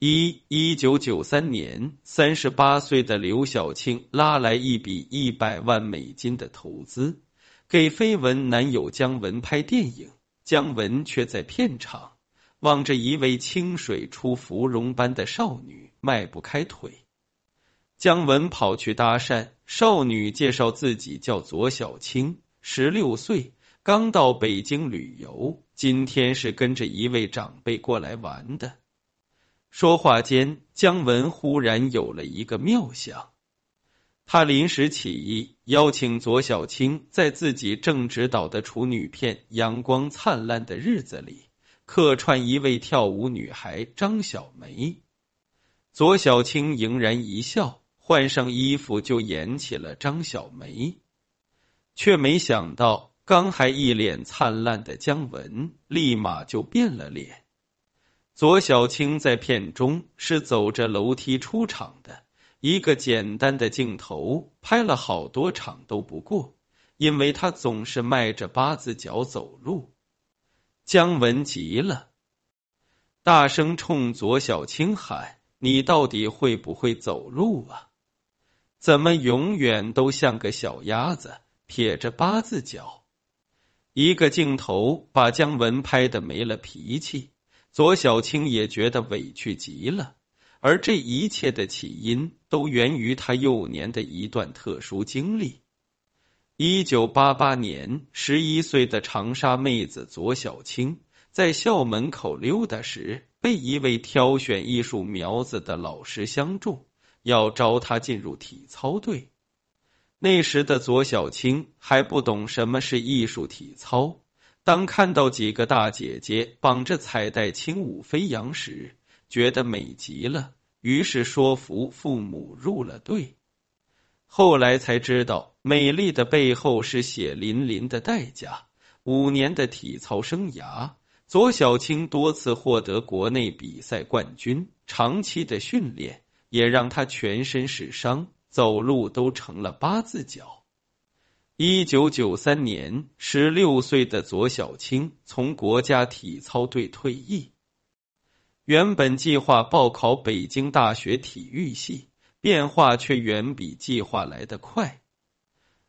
一一九九三年，三十八岁的刘晓庆拉来一笔一百万美金的投资，给绯闻男友姜文拍电影。姜文却在片场望着一位清水出芙蓉般的少女，迈不开腿。姜文跑去搭讪少女，介绍自己叫左小青，十六岁，刚到北京旅游，今天是跟着一位长辈过来玩的。说话间，姜文忽然有了一个妙想，他临时起意邀请左小青在自己正执导的处女片《阳光灿烂的日子》里客串一位跳舞女孩张小梅。左小青盈然一笑，换上衣服就演起了张小梅，却没想到刚还一脸灿烂的姜文立马就变了脸。左小青在片中是走着楼梯出场的，一个简单的镜头拍了好多场都不过，因为他总是迈着八字脚走路。姜文急了，大声冲左小青喊：“你到底会不会走路啊？怎么永远都像个小鸭子，撇着八字脚？”一个镜头把姜文拍的没了脾气。左小青也觉得委屈极了，而这一切的起因都源于他幼年的一段特殊经历。一九八八年，十一岁的长沙妹子左小青在校门口溜达时，被一位挑选艺术苗子的老师相中，要招她进入体操队。那时的左小青还不懂什么是艺术体操。当看到几个大姐姐绑着彩带轻舞飞扬时，觉得美极了，于是说服父母入了队。后来才知道，美丽的背后是血淋淋的代价。五年的体操生涯，左小青多次获得国内比赛冠军，长期的训练也让她全身是伤，走路都成了八字脚。一九九三年，十六岁的左小青从国家体操队退役。原本计划报考北京大学体育系，变化却远比计划来得快。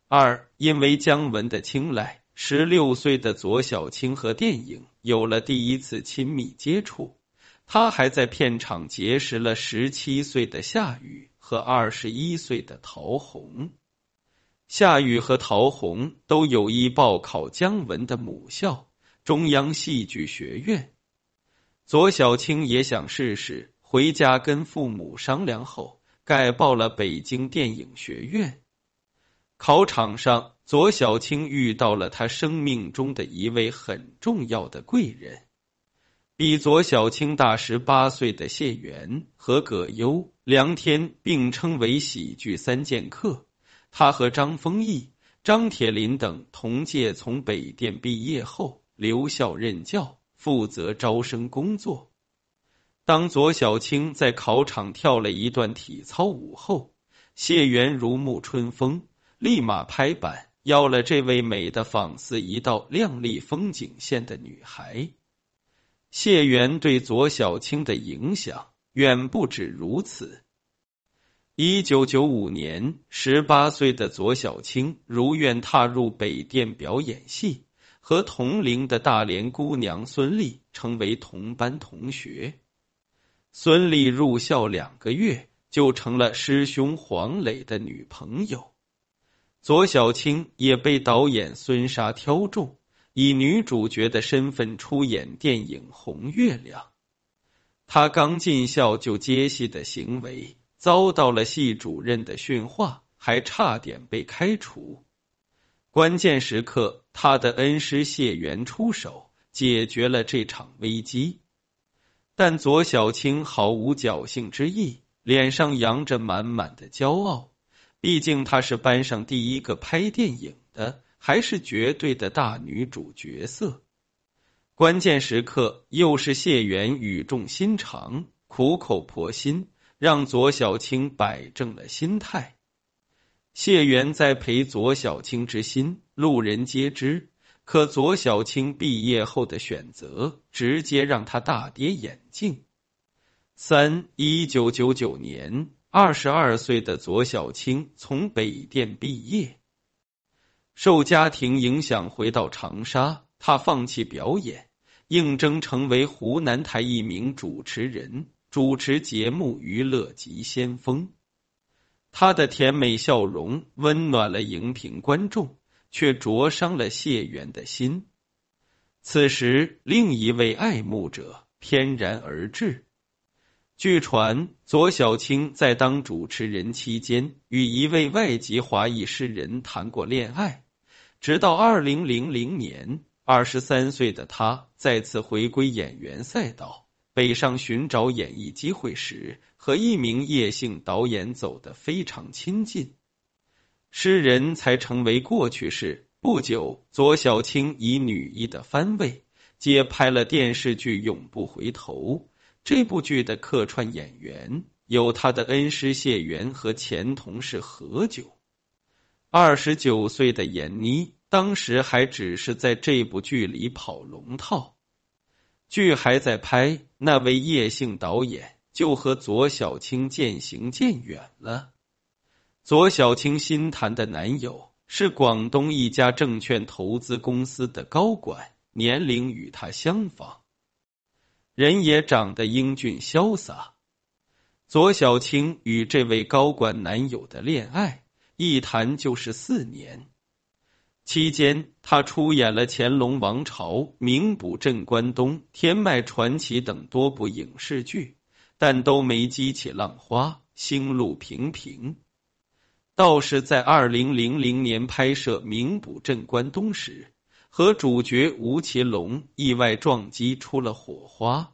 二，因为姜文的青睐，十六岁的左小青和电影有了第一次亲密接触。他还在片场结识了十七岁的夏雨和二十一岁的陶虹。夏雨和陶虹都有意报考姜文的母校中央戏剧学院，左小青也想试试，回家跟父母商量后，改报了北京电影学院。考场上，左小青遇到了他生命中的一位很重要的贵人，比左小青大十八岁的谢元和葛优、梁天并称为喜剧三剑客。他和张丰毅、张铁林等同届从北电毕业后留校任教，负责招生工作。当左小青在考场跳了一段体操舞后，谢元如沐春风，立马拍板要了这位美的仿似一道亮丽风景线的女孩。谢元对左小青的影响远不止如此。一九九五年，十八岁的左小青如愿踏入北电表演系，和同龄的大连姑娘孙俪成为同班同学。孙俪入校两个月就成了师兄黄磊的女朋友，左小青也被导演孙莎挑中，以女主角的身份出演电影《红月亮》。她刚进校就接戏的行为。遭到了系主任的训话，还差点被开除。关键时刻，他的恩师谢元出手解决了这场危机。但左小青毫无侥幸之意，脸上扬着满满的骄傲。毕竟她是班上第一个拍电影的，还是绝对的大女主角色。关键时刻，又是谢元语重心长、苦口婆心。让左小青摆正了心态。谢元在陪左小青之心，路人皆知。可左小青毕业后的选择，直接让他大跌眼镜。三一九九九年，二十二岁的左小青从北电毕业，受家庭影响回到长沙，他放弃表演，应征成为湖南台一名主持人，主持节目《娱乐急先锋》。他的甜美笑容温暖了荧屏观众，却灼伤了谢元的心。此时，另一位爱慕者翩然而至。据传，左小青在当主持人期间，与一位外籍华裔诗人谈过恋爱。直到二零零零年，二十三岁的他再次回归演员赛道，北上寻找演艺机会时，和一名叶姓导演走得非常亲近，诗人才成为过去式。不久，左小青以女一的番位接拍了电视剧《永不回头》。这部剧的客串演员有他的恩师谢元和前同事何炅。二十九岁的闫妮当时还只是在这部剧里跑龙套，剧还在拍，那位叶姓导演就和左小青渐行渐远了。左小青新谈的男友是广东一家证券投资公司的高管，年龄与他相仿。人也长得英俊潇洒。左小青与这位高管男友的恋爱一谈就是四年，期间他出演了《乾隆王朝》《名捕镇关东》《天脉传奇》等多部影视剧，但都没激起浪花，星路平平。倒是在二零零零年拍摄《名捕镇关东》时。和主角吴奇隆意外撞击出了火花。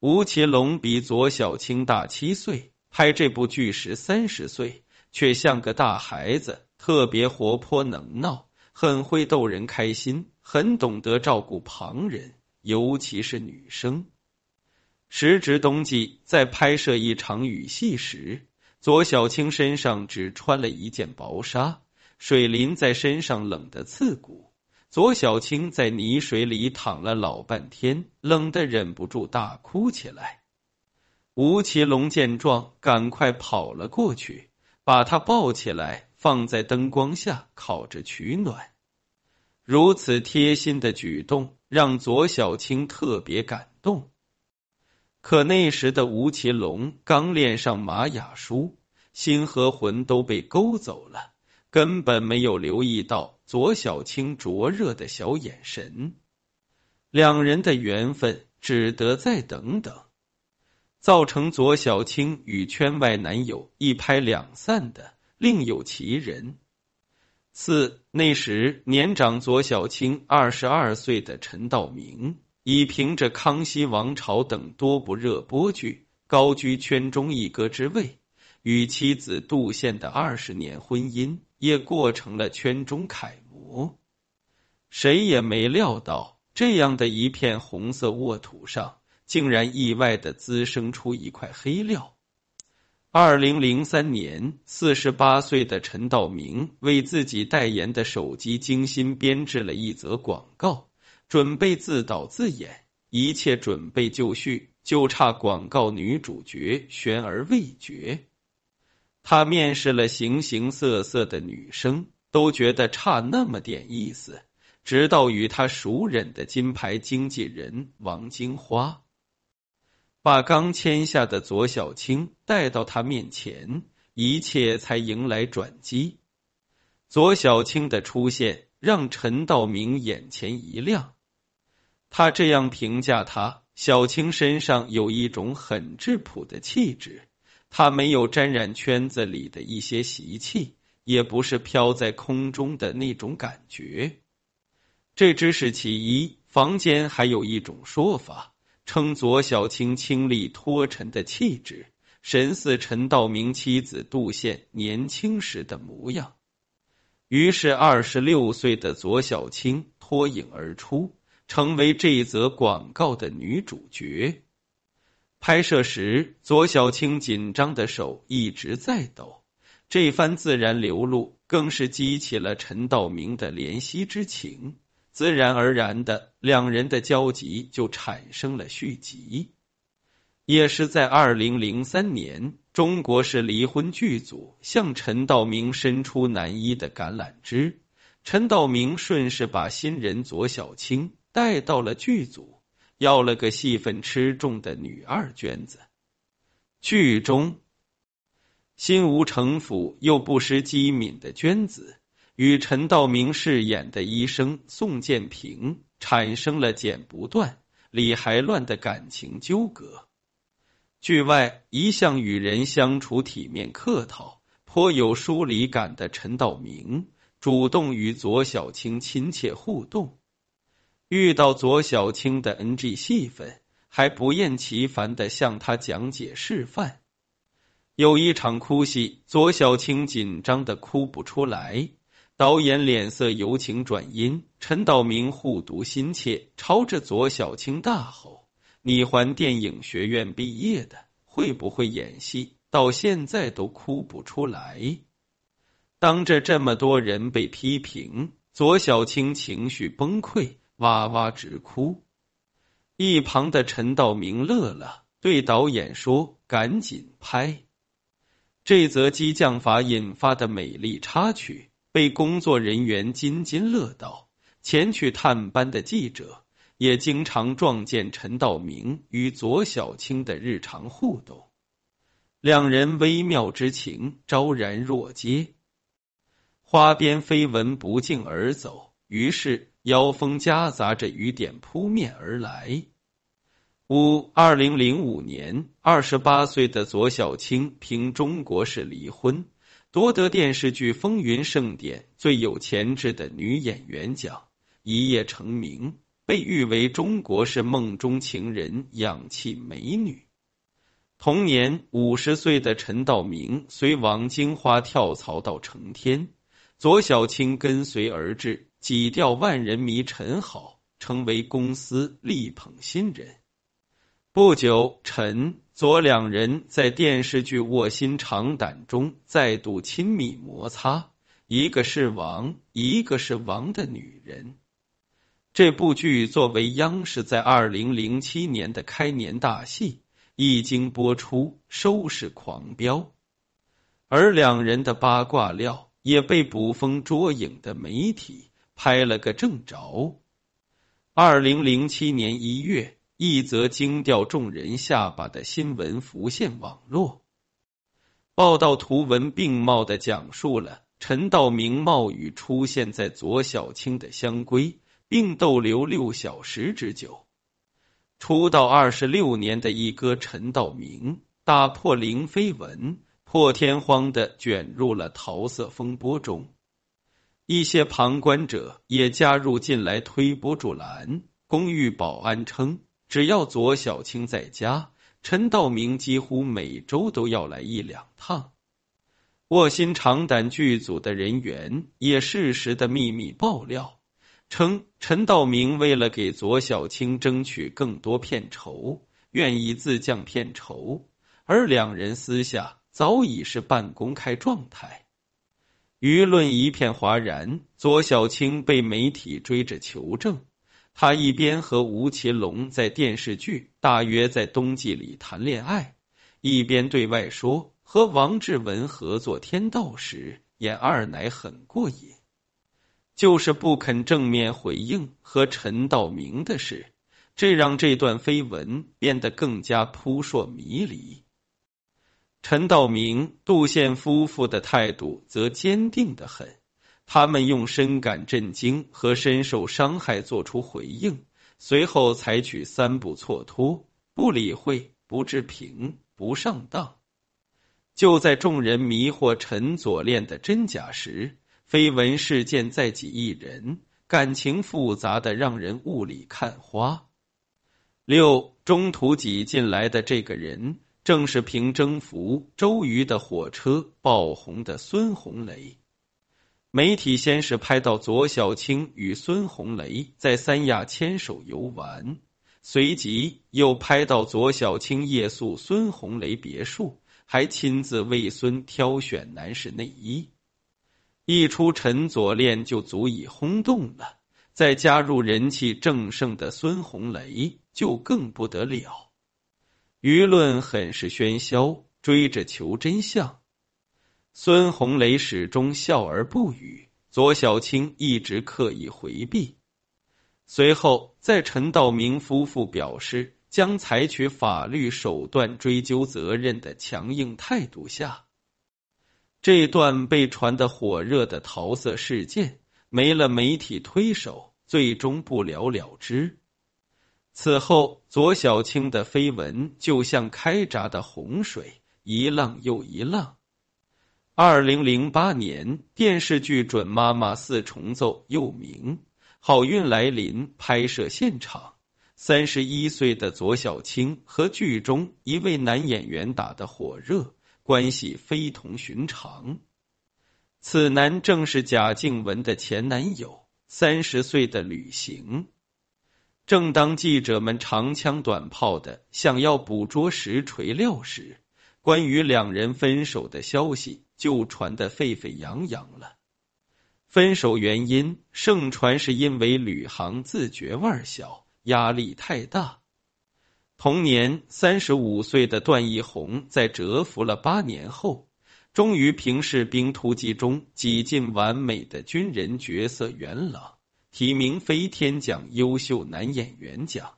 吴奇隆比左小青大七岁，拍这部剧时三十岁，却像个大孩子，特别活泼能闹，很会逗人开心，很懂得照顾旁人，尤其是女生。时值冬季，在拍摄一场雨戏时，左小青身上只穿了一件薄纱，水淋在身上，冷得刺骨。左小青在泥水里躺了老半天，冷得忍不住大哭起来。吴奇隆见状，赶快跑了过去，把他抱起来，放在灯光下烤着取暖。如此贴心的举动，让左小青特别感动。可那时的吴奇隆刚恋上马雅舒，心和魂都被勾走了。根本没有留意到左小青灼热的小眼神，两人的缘分只得再等等。造成左小青与圈外男友一拍两散的，另有其人。四那时年长左小青二十二岁的陈道明，已凭着《康熙王朝》等多部热播剧，高居圈中一哥之位。与妻子杜宪的二十年婚姻也过成了圈中楷模，谁也没料到，这样的一片红色沃土上，竟然意外的滋生出一块黑料。二零零三年，四十八岁的陈道明为自己代言的手机精心编制了一则广告，准备自导自演，一切准备就绪，就差广告女主角悬而未决。他面试了形形色色的女生，都觉得差那么点意思。直到与他熟稔的金牌经纪人王金花，把刚签下的左小青带到他面前，一切才迎来转机。左小青的出现让陈道明眼前一亮，他这样评价他：小青身上有一种很质朴的气质。他没有沾染圈子里的一些习气，也不是飘在空中的那种感觉。这只是其一。房间还有一种说法，称左小青清丽脱尘的气质，神似陈道明妻子杜宪年轻时的模样。于是，二十六岁的左小青脱颖而出，成为这则广告的女主角。拍摄时，左小青紧张的手一直在抖。这番自然流露，更是激起了陈道明的怜惜之情。自然而然的，两人的交集就产生了续集。也是在二零零三年，中国式离婚剧组向陈道明伸出男一的橄榄枝，陈道明顺势把新人左小青带到了剧组，要了个戏份吃重的女二娟子。剧中，心无城府又不失机敏的娟子。与陈道明饰演的医生宋建平产生了剪不断、理还乱的感情纠葛。剧外，一向与人相处体面客套、颇有疏离感的陈道明，主动与左小青亲切互动。遇到左小青的 NG 戏份，还不厌其烦的向他讲解示范。有一场哭戏，左小青紧张的哭不出来。导演脸色由晴转阴，陈道明护犊心切，朝着左小青大吼：“你还电影学院毕业的，会不会演戏？到现在都哭不出来。”当着这么多人被批评，左小青情绪崩溃，哇哇直哭。一旁的陈道明乐了，对导演说：“赶紧拍。”这则激将法引发的美丽插曲。被工作人员津津乐道，前去探班的记者也经常撞见陈道明与左小青的日常互动，两人微妙之情昭然若揭。花边绯闻不胫而走，于是妖风夹杂着雨点扑面而来。五二零零五年，二十八岁的左小青凭中国式离婚。夺得电视剧《风云盛典》最有潜质的女演员奖，一夜成名，被誉为中国式梦中情人、氧气美女。同年，五十岁的陈道明随王金花跳槽到成天，左小青跟随而至，挤掉万人迷陈好，成为公司力捧新人。不久，陈。左两人在电视剧《卧薪尝胆》中再度亲密摩擦，一个是王，一个是王的女人。这部剧作为央视在二零零七年的开年大戏，一经播出收视狂飙，而两人的八卦料也被捕风捉影的媒体拍了个正着。二零零七年一月。一则惊掉众人下巴的新闻浮现网络，报道图文并茂的讲述了陈道明冒雨出现在左小青的香闺，并逗留六小时之久。出道二十六年的一哥陈道明打破零绯闻，破天荒的卷入了桃色风波中，一些旁观者也加入进来推波助澜。公寓保安称。只要左小青在家，陈道明几乎每周都要来一两趟。卧薪尝胆剧组的人员也适时的秘密爆料称，陈道明为了给左小青争取更多片酬，愿意自降片酬，而两人私下早已是半公开状态。舆论一片哗然，左小青被媒体追着求证。他一边和吴奇隆在电视剧《大约在冬季》里谈恋爱，一边对外说和王志文合作《天道》时演二奶很过瘾，就是不肯正面回应和陈道明的事，这让这段绯闻变得更加扑朔迷离。陈道明、杜宪夫妇的态度则坚定的很。他们用深感震惊和深受伤害做出回应，随后采取三步错脱：不理会、不置评、不上当。就在众人迷惑陈左恋的真假时，绯闻事件再起一人，感情复杂的让人雾里看花。六中途挤进来的这个人，正是凭征服周瑜的火车爆红的孙红雷。媒体先是拍到左小青与孙红雷在三亚牵手游玩，随即又拍到左小青夜宿孙红雷别墅，还亲自为孙挑选男士内衣。一出陈左恋就足以轰动了，再加入人气正盛的孙红雷，就更不得了。舆论很是喧嚣，追着求真相。孙红雷始终笑而不语，左小青一直刻意回避。随后，在陈道明夫妇表示将采取法律手段追究责任的强硬态度下，这段被传得火热的桃色事件没了媒体推手，最终不了了之。此后，左小青的绯闻就像开闸的洪水，一浪又一浪。二零零八年，电视剧《准妈妈四重奏》又名。好运来临！拍摄现场，三十一岁的左小青和剧中一位男演员打得火热，关系非同寻常。此男正是贾静雯的前男友，三十岁的吕行。正当记者们长枪短炮的想要捕捉实锤料时，关于两人分手的消息就传得沸沸扬扬了。分手原因盛传是因为吕航自觉腕小，压力太大。同年，三十五岁的段奕宏在蛰伏了八年后，终于凭《士兵突击》中几近完美的军人角色元朗，提名飞天奖优秀男演员奖。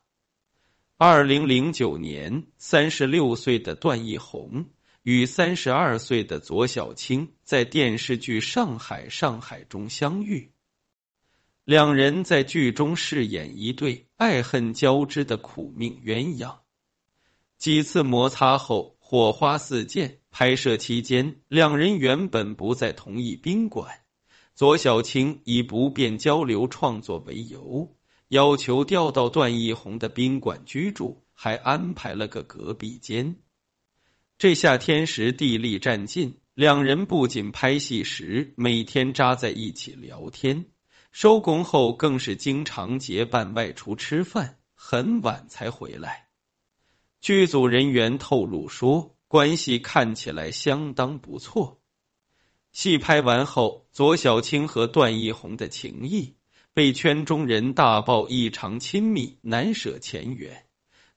二零零九年，三十六岁的段奕宏。与三十二岁的左小青在电视剧《上海上海》中相遇，两人在剧中饰演一对爱恨交织的苦命鸳鸯。几次摩擦后，火花四溅。拍摄期间，两人原本不在同一宾馆，左小青以不便交流创作为由，要求调到段奕宏的宾馆居住，还安排了个隔壁间。这下天时地利占尽，两人不仅拍戏时每天扎在一起聊天，收工后更是经常结伴外出吃饭，很晚才回来。剧组人员透露说，关系看起来相当不错。戏拍完后，左小青和段奕宏的情谊被圈中人大爆异常亲密，难舍前缘。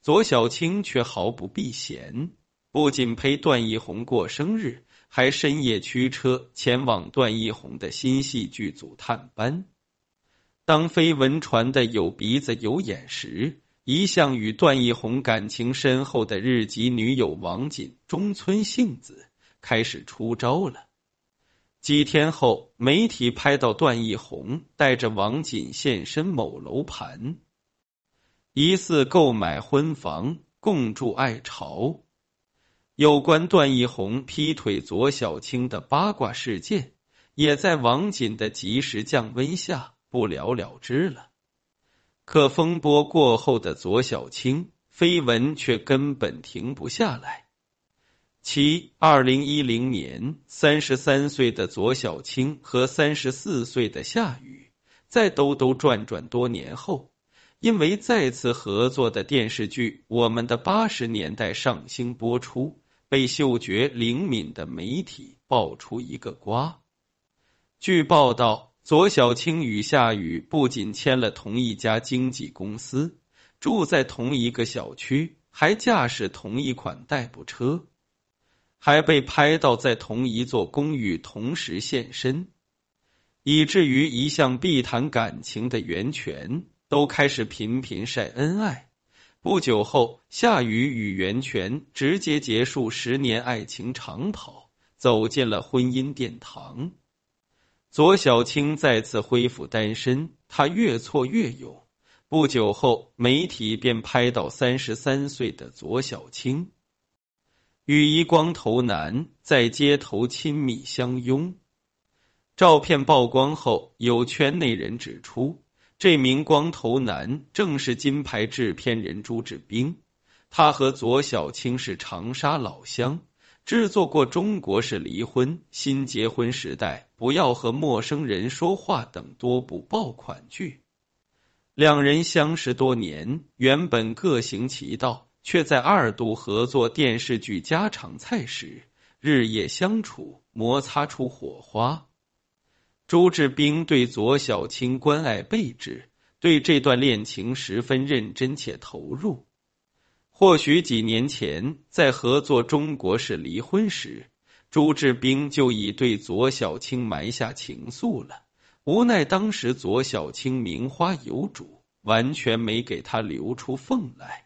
左小青却毫不避嫌。不仅陪段奕宏过生日，还深夜驱车前往段奕宏的新戏剧组探班。当绯闻传的有鼻子有眼时，一向与段奕宏感情深厚的日籍女友王锦中村幸子开始出招了。几天后，媒体拍到段奕宏带着王锦现身某楼盘，疑似购买婚房共筑爱巢。有关段奕宏劈腿左小青的八卦事件，也在王锦的及时降温下不了了之了。可风波过后的左小青绯闻却根本停不下来。其二零一零年，三十三岁的左小青和三十四岁的夏雨，在兜兜转转多年后，因为再次合作的电视剧《我们的八十年代》上星播出。被嗅觉灵敏的媒体爆出一个瓜。据报道，左小青与夏雨不仅签了同一家经纪公司，住在同一个小区，还驾驶同一款代步车，还被拍到在同一座公寓同时现身，以至于一向避谈感情的袁泉都开始频频晒恩爱。不久后，夏雨与袁泉直接结束十年爱情长跑，走进了婚姻殿堂。左小青再次恢复单身，她越挫越勇。不久后，媒体便拍到三十三岁的左小青与一光头男在街头亲密相拥。照片曝光后，有圈内人指出。这名光头男正是金牌制片人朱志斌，他和左小青是长沙老乡，制作过《中国式离婚》《新结婚时代》《不要和陌生人说话》等多部爆款剧。两人相识多年，原本各行其道，却在二度合作电视剧《家常菜》时，日夜相处，摩擦出火花。朱志斌对左小青关爱备至，对这段恋情十分认真且投入。或许几年前在合作中国式离婚时，朱志斌就已对左小青埋下情愫了。无奈当时左小青名花有主，完全没给他留出缝来。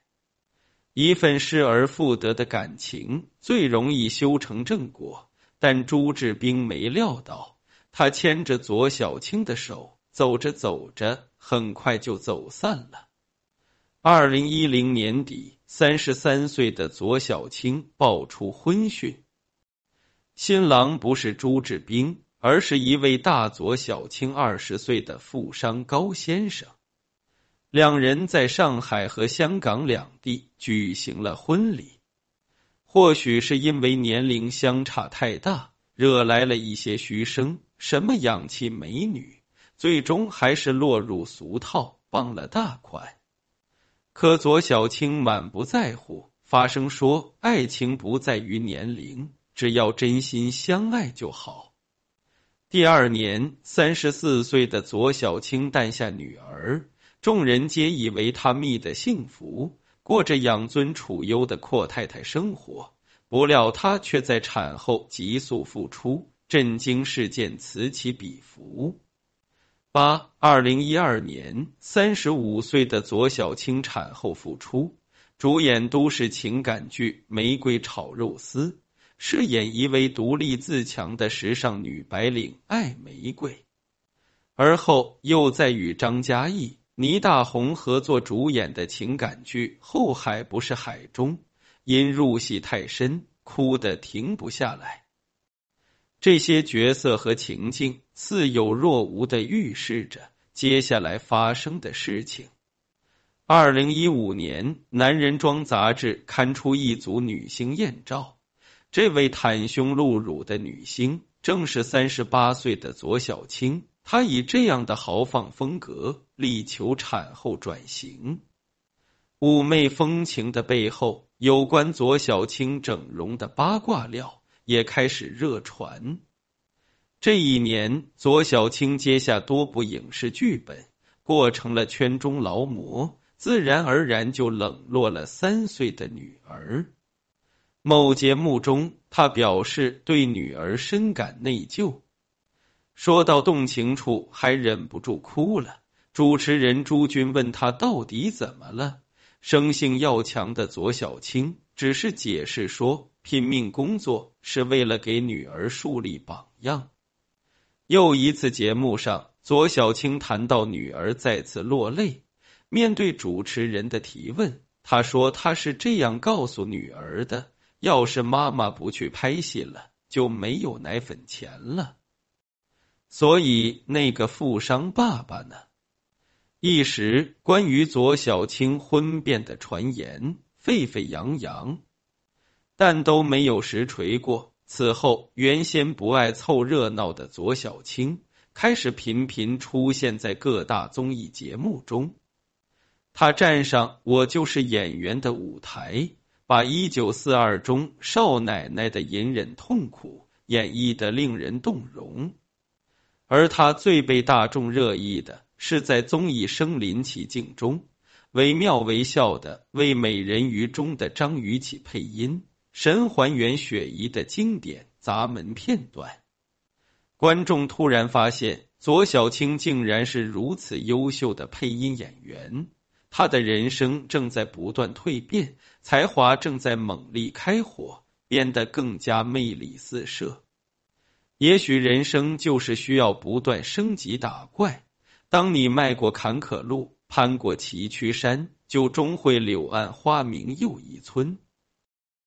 一份失而复得的感情最容易修成正果，但朱志斌没料到，他牵着左小青的手，走着走着，很快就走散了。二零一零年底，三十三岁的左小青爆出婚讯，新郎不是朱志斌，而是一位大左小青二十岁的富商高先生。两人在上海和香港两地举行了婚礼，或许是因为年龄相差太大，惹来了一些嘘声。什么氧气美女，最终还是落入俗套，傍了大款。可左小青满不在乎，发声说：“爱情不在于年龄，只要真心相爱就好。”第二年，三十四岁的左小青诞下女儿。众人皆以为她觅得幸福，过着养尊处优的阔太太生活。不料她却在产后急速复出，震惊事件此起彼伏。八二零一二年，三十五岁的左小青产后复出，主演都市情感剧《玫瑰炒肉丝》，饰演一位独立自强的时尚女白领爱玫瑰，而后又在与张嘉译。倪大红合作主演的情感剧《后海不是海中》，因入戏太深，哭得停不下来。这些角色和情境似有若无的预示着接下来发生的事情。二零一五年，《男人装》杂志刊出一组女星艳照，这位袒胸露乳的女星正是三十八岁的左小青。她以这样的豪放风格力求产后转型，妩媚风情的背后，有关左小青整容的八卦料也开始热传。这一年，左小青接下多部影视剧本，过成了圈中劳模，自然而然就冷落了三岁的女儿。某节目中，他表示对女儿深感内疚。说到动情处，还忍不住哭了。主持人朱军问他到底怎么了，生性要强的左小青只是解释说，拼命工作是为了给女儿树立榜样。又一次节目上，左小青谈到女儿，再次落泪。面对主持人的提问，他说他是这样告诉女儿的：要是妈妈不去拍戏了，就没有奶粉钱了。所以，那个富商爸爸呢？一时关于左小青婚变的传言沸沸扬扬，但都没有实锤过。此后，原先不爱凑热闹的左小青开始频频出现在各大综艺节目中。他站上《我就是演员》的舞台，把《一九四二》中少奶奶的隐忍痛苦演绎的令人动容。而他最被大众热议的是，在综艺声临其境中惟妙惟肖的为《美人鱼》中的张雨绮配音，神还原雪姨的经典砸门片段。观众突然发现，左小青竟然是如此优秀的配音演员，他的人生正在不断蜕变，才华正在猛力开火，变得更加魅力四射。也许人生就是需要不断升级打怪。当你迈过坎坷路，攀过崎岖山，就终会柳暗花明又一村。